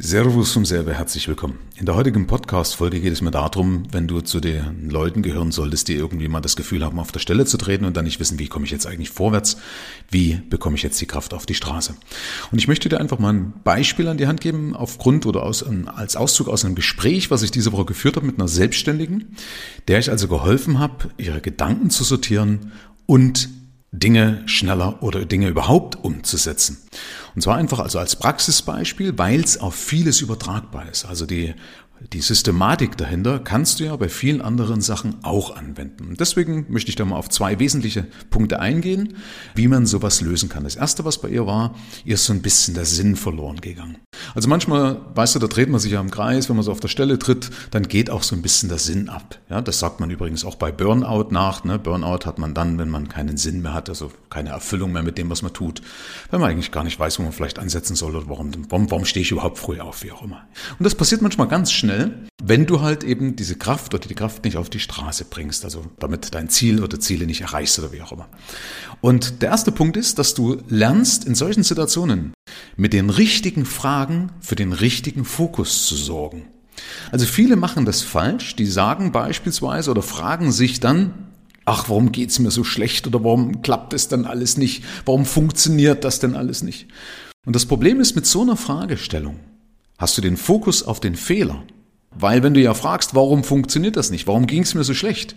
Servus vom Selber, herzlich willkommen. In der heutigen Podcast-Folge geht es mir darum, wenn du zu den Leuten gehören solltest, die irgendwie mal das Gefühl haben, auf der Stelle zu treten und dann nicht wissen, wie komme ich jetzt eigentlich vorwärts, wie bekomme ich jetzt die Kraft auf die Straße. Und ich möchte dir einfach mal ein Beispiel an die Hand geben, aufgrund oder aus, als Auszug aus einem Gespräch, was ich diese Woche geführt habe mit einer Selbstständigen, der ich also geholfen habe, ihre Gedanken zu sortieren und Dinge schneller oder Dinge überhaupt umzusetzen. Und zwar einfach also als Praxisbeispiel, weil es auf vieles übertragbar ist. Also die die Systematik dahinter kannst du ja bei vielen anderen Sachen auch anwenden. deswegen möchte ich da mal auf zwei wesentliche Punkte eingehen, wie man sowas lösen kann. Das erste, was bei ihr war, ihr ist so ein bisschen der Sinn verloren gegangen. Also manchmal, weißt du, da dreht man sich ja im Kreis, wenn man so auf der Stelle tritt, dann geht auch so ein bisschen der Sinn ab. Ja, das sagt man übrigens auch bei Burnout nach. Ne? Burnout hat man dann, wenn man keinen Sinn mehr hat, also keine Erfüllung mehr mit dem, was man tut, wenn man eigentlich gar nicht weiß, wo man vielleicht ansetzen soll oder warum, warum, warum stehe ich überhaupt früh auf, wie auch immer. Und das passiert manchmal ganz schnell schnell, wenn du halt eben diese Kraft oder die Kraft nicht auf die Straße bringst, also damit dein Ziel oder Ziele nicht erreichst oder wie auch immer. Und der erste Punkt ist, dass du lernst in solchen Situationen mit den richtigen Fragen für den richtigen Fokus zu sorgen. Also viele machen das falsch, die sagen beispielsweise oder fragen sich dann, ach, warum geht's mir so schlecht oder warum klappt es denn alles nicht? Warum funktioniert das denn alles nicht? Und das Problem ist mit so einer Fragestellung, hast du den Fokus auf den Fehler weil wenn du ja fragst, warum funktioniert das nicht, warum ging es mir so schlecht,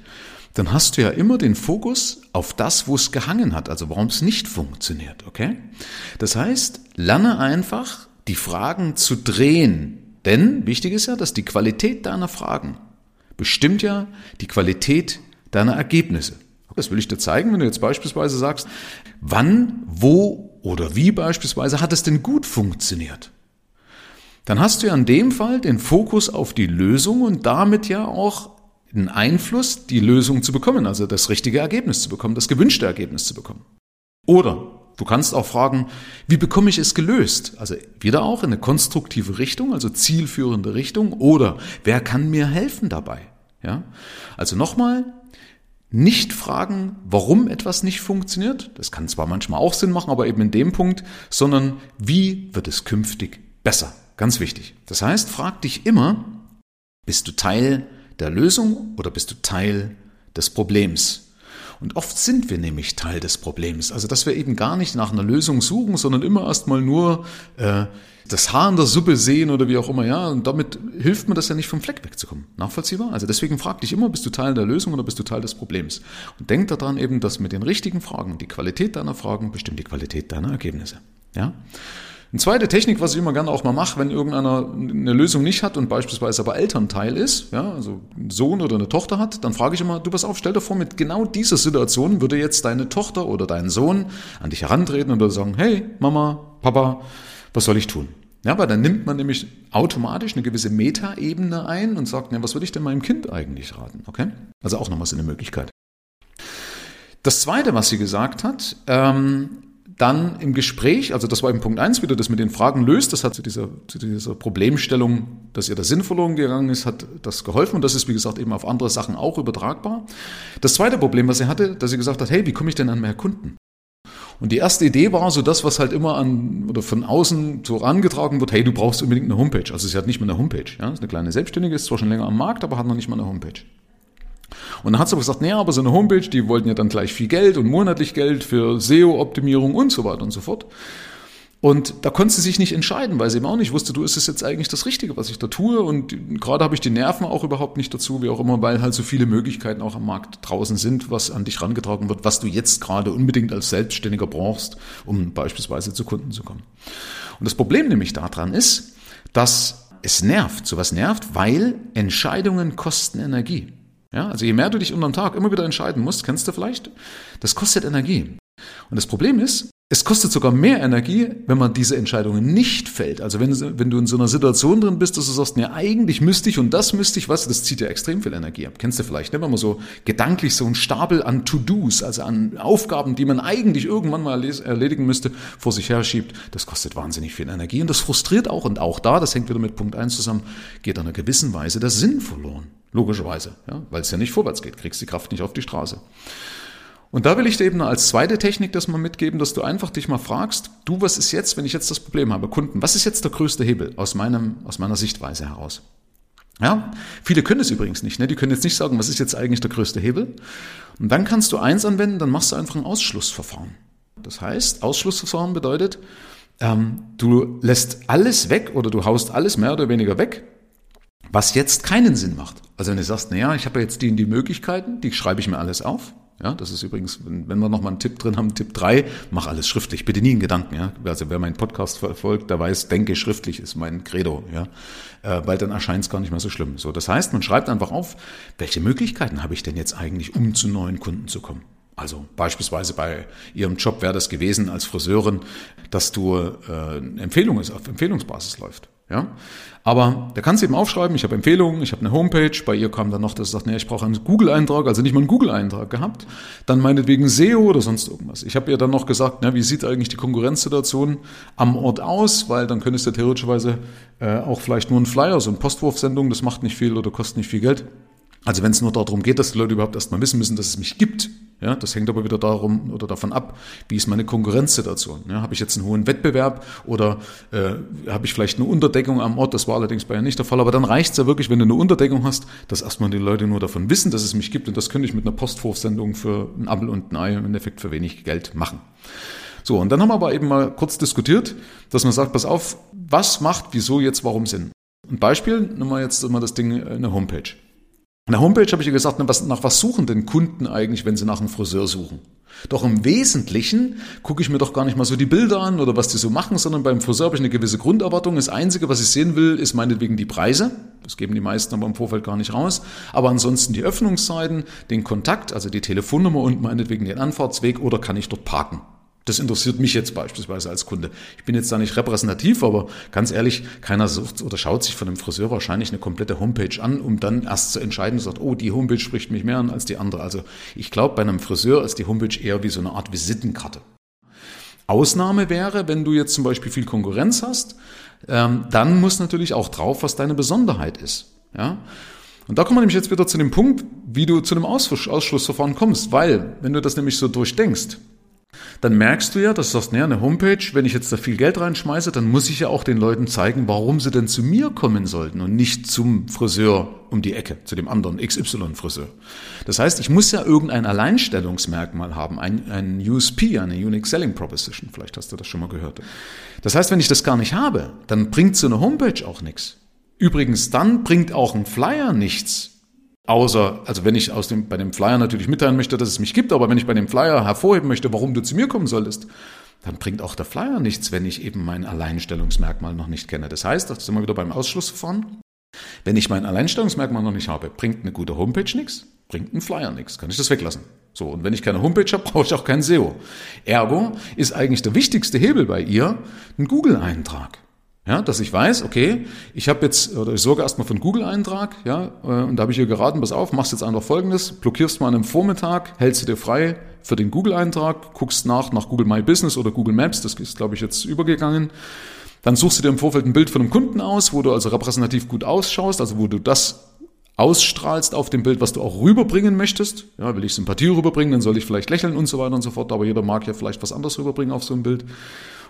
dann hast du ja immer den Fokus auf das, wo es gehangen hat, also warum es nicht funktioniert, okay? Das heißt, lerne einfach, die Fragen zu drehen. Denn wichtig ist ja, dass die Qualität deiner Fragen bestimmt ja die Qualität deiner Ergebnisse. Das will ich dir zeigen, wenn du jetzt beispielsweise sagst, wann, wo oder wie beispielsweise hat es denn gut funktioniert? Dann hast du ja in dem Fall den Fokus auf die Lösung und damit ja auch den Einfluss, die Lösung zu bekommen, also das richtige Ergebnis zu bekommen, das gewünschte Ergebnis zu bekommen. Oder du kannst auch fragen, wie bekomme ich es gelöst? Also wieder auch in eine konstruktive Richtung, also zielführende Richtung. Oder wer kann mir helfen dabei? Ja? Also nochmal, nicht fragen, warum etwas nicht funktioniert. Das kann zwar manchmal auch Sinn machen, aber eben in dem Punkt, sondern wie wird es künftig besser? Ganz wichtig. Das heißt, frag dich immer, bist du Teil der Lösung oder bist du Teil des Problems? Und oft sind wir nämlich Teil des Problems. Also, dass wir eben gar nicht nach einer Lösung suchen, sondern immer erstmal nur äh, das Haar in der Suppe sehen oder wie auch immer, ja. Und damit hilft mir das ja nicht vom Fleck wegzukommen. Nachvollziehbar? Also deswegen frag dich immer, bist du Teil der Lösung oder bist du Teil des Problems? Und denk daran eben, dass mit den richtigen Fragen, die Qualität deiner Fragen bestimmt die Qualität deiner Ergebnisse. Ja? Eine zweite Technik, was ich immer gerne auch mal mache, wenn irgendeiner eine Lösung nicht hat und beispielsweise aber Elternteil ist, ja, also ein Sohn oder eine Tochter hat, dann frage ich immer, du pass auf, stell dir vor, mit genau dieser Situation würde jetzt deine Tochter oder dein Sohn an dich herantreten und sagen, hey, Mama, Papa, was soll ich tun? Ja, weil dann nimmt man nämlich automatisch eine gewisse Metaebene ein und sagt, ja, was würde ich denn meinem Kind eigentlich raten? Okay? Also auch nochmal so eine Möglichkeit. Das zweite, was sie gesagt hat, ähm, dann im Gespräch, also das war eben Punkt eins, wie du das mit den Fragen löst, das hat zu dieser, zu dieser Problemstellung, dass ihr der Sinn verloren gegangen ist, hat das geholfen und das ist, wie gesagt, eben auf andere Sachen auch übertragbar. Das zweite Problem, was sie hatte, dass sie gesagt hat, hey, wie komme ich denn an mehr Kunden? Und die erste Idee war so das, was halt immer an oder von außen so rangetragen wird, hey, du brauchst unbedingt eine Homepage. Also sie hat nicht mal eine Homepage. Ja? Ist eine kleine Selbstständige, ist zwar schon länger am Markt, aber hat noch nicht mal eine Homepage. Und dann hat sie aber gesagt, naja, aber so eine Homepage, die wollten ja dann gleich viel Geld und monatlich Geld für SEO-Optimierung und so weiter und so fort. Und da konnte sie sich nicht entscheiden, weil sie eben auch nicht wusste, du, ist es jetzt eigentlich das Richtige, was ich da tue? Und gerade habe ich die Nerven auch überhaupt nicht dazu, wie auch immer, weil halt so viele Möglichkeiten auch am Markt draußen sind, was an dich rangetragen wird, was du jetzt gerade unbedingt als Selbstständiger brauchst, um beispielsweise zu Kunden zu kommen. Und das Problem nämlich daran ist, dass es nervt. Sowas nervt, weil Entscheidungen kosten Energie. Ja, also je mehr du dich unterm Tag immer wieder entscheiden musst, kennst du vielleicht, das kostet Energie. Und das Problem ist, es kostet sogar mehr Energie, wenn man diese Entscheidungen nicht fällt. Also wenn, wenn du in so einer Situation drin bist, dass du sagst, ja, eigentlich müsste ich und das müsste ich, was, das zieht ja extrem viel Energie ab. Kennst du vielleicht, ne? wenn man so gedanklich so einen Stapel an To-Dos, also an Aufgaben, die man eigentlich irgendwann mal erledigen müsste, vor sich her schiebt, das kostet wahnsinnig viel Energie und das frustriert auch. Und auch da, das hängt wieder mit Punkt eins zusammen, geht an einer gewissen Weise der Sinn verloren. Logischerweise, ja? weil es ja nicht vorwärts geht, kriegst die Kraft nicht auf die Straße. Und da will ich dir eben als zweite Technik das mal mitgeben, dass du einfach dich mal fragst, du, was ist jetzt, wenn ich jetzt das Problem habe, Kunden, was ist jetzt der größte Hebel aus meinem, aus meiner Sichtweise heraus? Ja, viele können es übrigens nicht. Ne? Die können jetzt nicht sagen, was ist jetzt eigentlich der größte Hebel. Und dann kannst du eins anwenden, dann machst du einfach ein Ausschlussverfahren. Das heißt, Ausschlussverfahren bedeutet, ähm, du lässt alles weg oder du haust alles mehr oder weniger weg, was jetzt keinen Sinn macht. Also wenn du sagst, naja, ich habe jetzt die die Möglichkeiten, die schreibe ich mir alles auf. Ja, das ist übrigens, wenn, wenn wir nochmal einen Tipp drin haben, Tipp drei, mach alles schriftlich, bitte nie in Gedanken. Ja? Also wer meinen Podcast verfolgt, der weiß, denke schriftlich ist mein Credo, ja, äh, weil dann erscheint es gar nicht mehr so schlimm. So, das heißt, man schreibt einfach auf, welche Möglichkeiten habe ich denn jetzt eigentlich, um zu neuen Kunden zu kommen? Also beispielsweise bei Ihrem Job wäre das gewesen als Friseurin, dass du äh, Empfehlung ist, auf Empfehlungsbasis läuft. Ja? Aber da kannst du eben aufschreiben, ich habe Empfehlungen, ich habe eine Homepage, bei ihr kam dann noch, dass sie sagt, nee, ich brauche einen Google-Eintrag, also nicht mal einen Google-Eintrag gehabt, dann meinetwegen SEO oder sonst irgendwas. Ich habe ihr dann noch gesagt, na, wie sieht eigentlich die Konkurrenzsituation am Ort aus, weil dann könntest du theoretischerweise äh, auch vielleicht nur einen Flyer, so eine Postwurfsendung, das macht nicht viel oder kostet nicht viel Geld, also wenn es nur darum geht, dass die Leute überhaupt erstmal wissen müssen, dass es mich gibt, ja, das hängt aber wieder darum oder davon ab, wie ist meine Konkurrenzsituation. Ja, habe ich jetzt einen hohen Wettbewerb oder äh, habe ich vielleicht eine Unterdeckung am Ort? Das war allerdings bei ihr nicht der Fall. Aber dann reicht es ja wirklich, wenn du eine Unterdeckung hast, dass erstmal die Leute nur davon wissen, dass es mich gibt. Und das könnte ich mit einer Postwurfsendung für ein Apfel und ein Ei im Endeffekt für wenig Geld machen. So, und dann haben wir aber eben mal kurz diskutiert, dass man sagt, pass auf, was macht, wieso, jetzt, warum Sinn? Ein Beispiel, nehmen wir jetzt mal das Ding, äh, eine Homepage. In der Homepage habe ich ja gesagt, nach was suchen denn Kunden eigentlich, wenn sie nach einem Friseur suchen? Doch im Wesentlichen gucke ich mir doch gar nicht mal so die Bilder an oder was die so machen, sondern beim Friseur habe ich eine gewisse Grunderwartung. Das Einzige, was ich sehen will, ist meinetwegen die Preise. Das geben die meisten aber im Vorfeld gar nicht raus. Aber ansonsten die Öffnungszeiten, den Kontakt, also die Telefonnummer und meinetwegen den Anfahrtsweg oder kann ich dort parken. Das interessiert mich jetzt beispielsweise als Kunde. Ich bin jetzt da nicht repräsentativ, aber ganz ehrlich, keiner sucht oder schaut sich von einem Friseur wahrscheinlich eine komplette Homepage an, um dann erst zu entscheiden und sagt, oh, die Homepage spricht mich mehr an als die andere. Also ich glaube, bei einem Friseur ist die Homepage eher wie so eine Art Visitenkarte. Ausnahme wäre, wenn du jetzt zum Beispiel viel Konkurrenz hast, ähm, dann muss natürlich auch drauf, was deine Besonderheit ist. Ja? Und da kommen wir nämlich jetzt wieder zu dem Punkt, wie du zu einem Ausschlussverfahren kommst, weil, wenn du das nämlich so durchdenkst, dann merkst du ja, dass du sagst, naja, eine Homepage, wenn ich jetzt da viel Geld reinschmeiße, dann muss ich ja auch den Leuten zeigen, warum sie denn zu mir kommen sollten und nicht zum Friseur um die Ecke, zu dem anderen XY-Friseur. Das heißt, ich muss ja irgendein Alleinstellungsmerkmal haben, ein, ein USP, eine Unique Selling Proposition. Vielleicht hast du das schon mal gehört. Das heißt, wenn ich das gar nicht habe, dann bringt so eine Homepage auch nichts. Übrigens, dann bringt auch ein Flyer nichts, Außer, also wenn ich aus dem, bei dem Flyer natürlich mitteilen möchte, dass es mich gibt, aber wenn ich bei dem Flyer hervorheben möchte, warum du zu mir kommen solltest, dann bringt auch der Flyer nichts, wenn ich eben mein Alleinstellungsmerkmal noch nicht kenne. Das heißt, das sind wir wieder beim Ausschlussverfahren. Wenn ich mein Alleinstellungsmerkmal noch nicht habe, bringt eine gute Homepage nichts, bringt ein Flyer nichts, kann ich das weglassen. So, und wenn ich keine Homepage habe, brauche ich auch kein SEO. Ergo ist eigentlich der wichtigste Hebel bei ihr ein Google-Eintrag. Ja, dass ich weiß, okay, ich habe jetzt, oder ich sorge erstmal für einen Google-Eintrag, ja, äh, und da habe ich ihr geraten, pass auf, machst jetzt einfach folgendes, blockierst mal an einem Vormittag, hältst du dir frei für den Google-Eintrag, guckst nach nach Google My Business oder Google Maps, das ist, glaube ich, jetzt übergegangen. Dann suchst du dir im Vorfeld ein Bild von einem Kunden aus, wo du also repräsentativ gut ausschaust, also wo du das ausstrahlst auf dem Bild, was du auch rüberbringen möchtest. Ja, will ich Sympathie rüberbringen, dann soll ich vielleicht lächeln und so weiter und so fort, aber jeder mag ja vielleicht was anderes rüberbringen auf so ein Bild.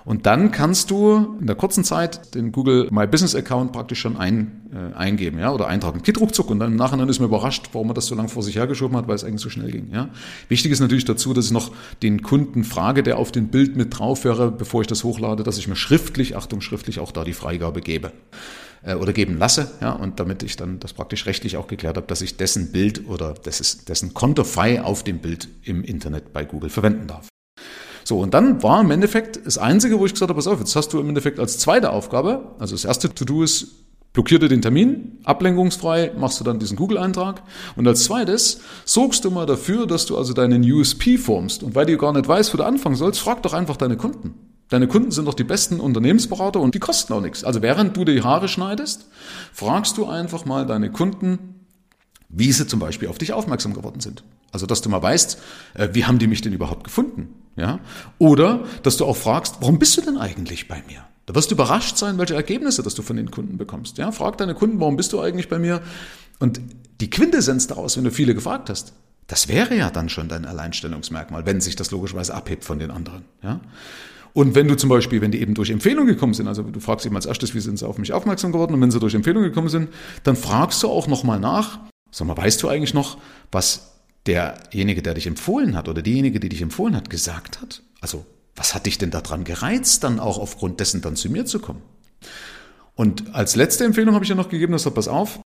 Und dann kannst du in der kurzen Zeit den Google My Business Account praktisch schon ein, äh, eingeben, ja, oder eintragen. Geht ruckzuck und dann im Nachhinein ist man überrascht, warum man das so lange vor sich hergeschoben hat, weil es eigentlich so schnell ging, ja. Wichtig ist natürlich dazu, dass ich noch den Kunden frage, der auf dem Bild mit drauf wäre, bevor ich das hochlade, dass ich mir schriftlich, Achtung, schriftlich auch da die Freigabe gebe äh, oder geben lasse, ja, und damit ich dann das praktisch rechtlich auch geklärt habe, dass ich dessen Bild oder dessen Konterfei auf dem Bild im Internet bei Google verwenden darf. So, und dann war im Endeffekt das Einzige, wo ich gesagt habe, pass auf, jetzt hast du im Endeffekt als zweite Aufgabe, also das erste To-Do ist, blockier dir den Termin, ablenkungsfrei, machst du dann diesen Google-Eintrag. Und als zweites sorgst du mal dafür, dass du also deinen USP formst. Und weil du gar nicht weißt, wo du anfangen sollst, frag doch einfach deine Kunden. Deine Kunden sind doch die besten Unternehmensberater und die kosten auch nichts. Also während du die Haare schneidest, fragst du einfach mal deine Kunden, wie sie zum Beispiel auf dich aufmerksam geworden sind. Also, dass du mal weißt, äh, wie haben die mich denn überhaupt gefunden? Ja? Oder, dass du auch fragst, warum bist du denn eigentlich bei mir? Da wirst du überrascht sein, welche Ergebnisse, dass du von den Kunden bekommst. Ja? Frag deine Kunden, warum bist du eigentlich bei mir? Und die Quintessenz daraus, wenn du viele gefragt hast, Das wäre ja dann schon dein Alleinstellungsmerkmal, wenn sich das logischerweise abhebt von den anderen. Ja? Und wenn du zum Beispiel, wenn die eben durch Empfehlung gekommen sind, also du fragst eben als erstes, wie sind sie auf mich aufmerksam geworden, und wenn sie durch Empfehlung gekommen sind, dann fragst du auch nochmal nach, sag mal, weißt du eigentlich noch, was derjenige, der dich empfohlen hat oder diejenige, die dich empfohlen hat, gesagt hat? Also, was hat dich denn daran gereizt, dann auch aufgrund dessen dann zu mir zu kommen? Und als letzte Empfehlung habe ich ja noch gegeben, das pass auf,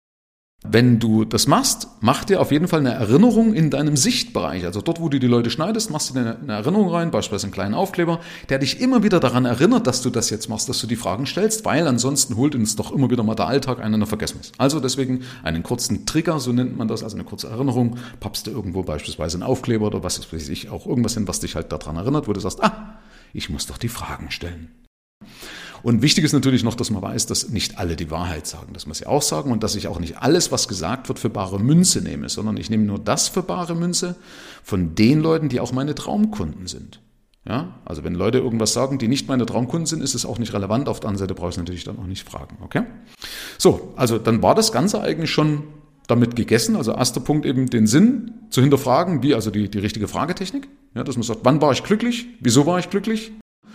wenn du das machst, mach dir auf jeden Fall eine Erinnerung in deinem Sichtbereich. Also dort, wo du die Leute schneidest, machst du dir eine Erinnerung rein, beispielsweise einen kleinen Aufkleber, der dich immer wieder daran erinnert, dass du das jetzt machst, dass du die Fragen stellst, weil ansonsten holt uns doch immer wieder mal der Alltag einen in der Vergessnis. Also deswegen einen kurzen Trigger, so nennt man das, also eine kurze Erinnerung, pappst du irgendwo beispielsweise einen Aufkleber oder was weiß ich, auch irgendwas hin, was dich halt daran erinnert, wo du sagst, ah, ich muss doch die Fragen stellen. Und wichtig ist natürlich noch, dass man weiß, dass nicht alle die Wahrheit sagen. Das muss ich auch sagen und dass ich auch nicht alles, was gesagt wird, für bare Münze nehme, sondern ich nehme nur das für bare Münze von den Leuten, die auch meine Traumkunden sind. Ja, also wenn Leute irgendwas sagen, die nicht meine Traumkunden sind, ist es auch nicht relevant. Auf der anderen Seite brauchst du natürlich dann auch nicht fragen. Okay? So, also dann war das Ganze eigentlich schon damit gegessen. Also erster Punkt eben den Sinn zu hinterfragen, wie also die, die richtige Fragetechnik. Ja, dass man sagt, wann war ich glücklich? Wieso war ich glücklich?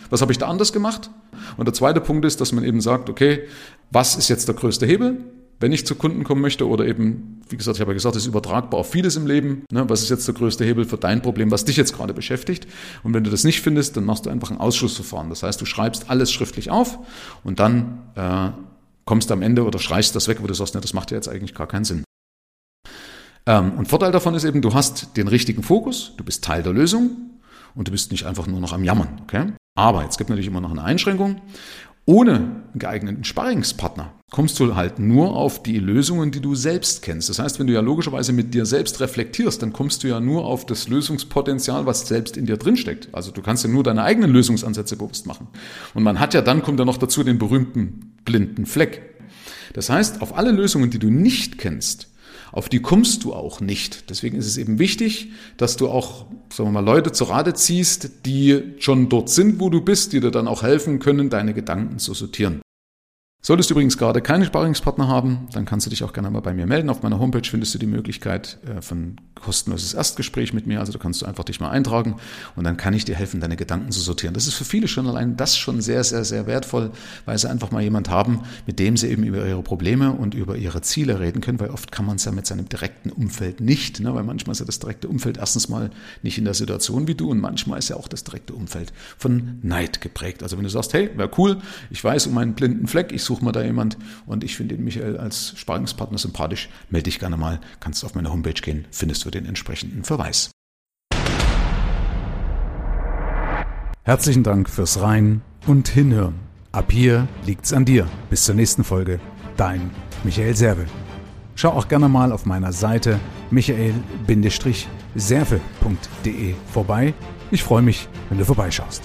Was habe ich da anders gemacht? Und der zweite Punkt ist, dass man eben sagt, okay, was ist jetzt der größte Hebel? Wenn ich zu Kunden kommen möchte oder eben, wie gesagt, ich habe ja gesagt, es ist übertragbar auf vieles im Leben. Ne? Was ist jetzt der größte Hebel für dein Problem, was dich jetzt gerade beschäftigt? Und wenn du das nicht findest, dann machst du einfach ein Ausschlussverfahren. Das heißt, du schreibst alles schriftlich auf und dann äh, kommst du am Ende oder streichst das weg, wo du sagst, ne, das macht ja jetzt eigentlich gar keinen Sinn. Ähm, und Vorteil davon ist eben, du hast den richtigen Fokus, du bist Teil der Lösung und du bist nicht einfach nur noch am Jammern. Okay? Aber jetzt gibt natürlich immer noch eine Einschränkung. Ohne einen geeigneten Sparringspartner kommst du halt nur auf die Lösungen, die du selbst kennst. Das heißt, wenn du ja logischerweise mit dir selbst reflektierst, dann kommst du ja nur auf das Lösungspotenzial, was selbst in dir drinsteckt. Also du kannst ja nur deine eigenen Lösungsansätze bewusst machen. Und man hat ja dann, kommt ja noch dazu, den berühmten blinden Fleck. Das heißt, auf alle Lösungen, die du nicht kennst, auf die kommst du auch nicht. Deswegen ist es eben wichtig, dass du auch, sagen wir mal, Leute zur Rate ziehst, die schon dort sind, wo du bist, die dir dann auch helfen können, deine Gedanken zu sortieren. Solltest du übrigens gerade keine Sparingspartner haben, dann kannst du dich auch gerne mal bei mir melden. Auf meiner Homepage findest du die Möglichkeit äh, von kostenloses Erstgespräch mit mir. Also da kannst du einfach dich mal eintragen und dann kann ich dir helfen, deine Gedanken zu sortieren. Das ist für viele schon allein das schon sehr, sehr, sehr wertvoll, weil sie einfach mal jemand haben, mit dem sie eben über ihre Probleme und über ihre Ziele reden können, weil oft kann man es ja mit seinem direkten Umfeld nicht, ne? weil manchmal ist ja das direkte Umfeld erstens mal nicht in der Situation wie du und manchmal ist ja auch das direkte Umfeld von Neid geprägt. Also wenn du sagst, hey, wäre cool, ich weiß um meinen blinden Fleck, ich suche mal da jemand und ich finde den Michael als Sparingspartner sympathisch, melde dich gerne mal, kannst auf meine Homepage gehen, findest du den entsprechenden Verweis. Herzlichen Dank fürs Rein und Hinhören. Ab hier liegt's an dir. Bis zur nächsten Folge. Dein Michael Serve. Schau auch gerne mal auf meiner Seite michael-serve.de vorbei. Ich freue mich, wenn du vorbeischaust.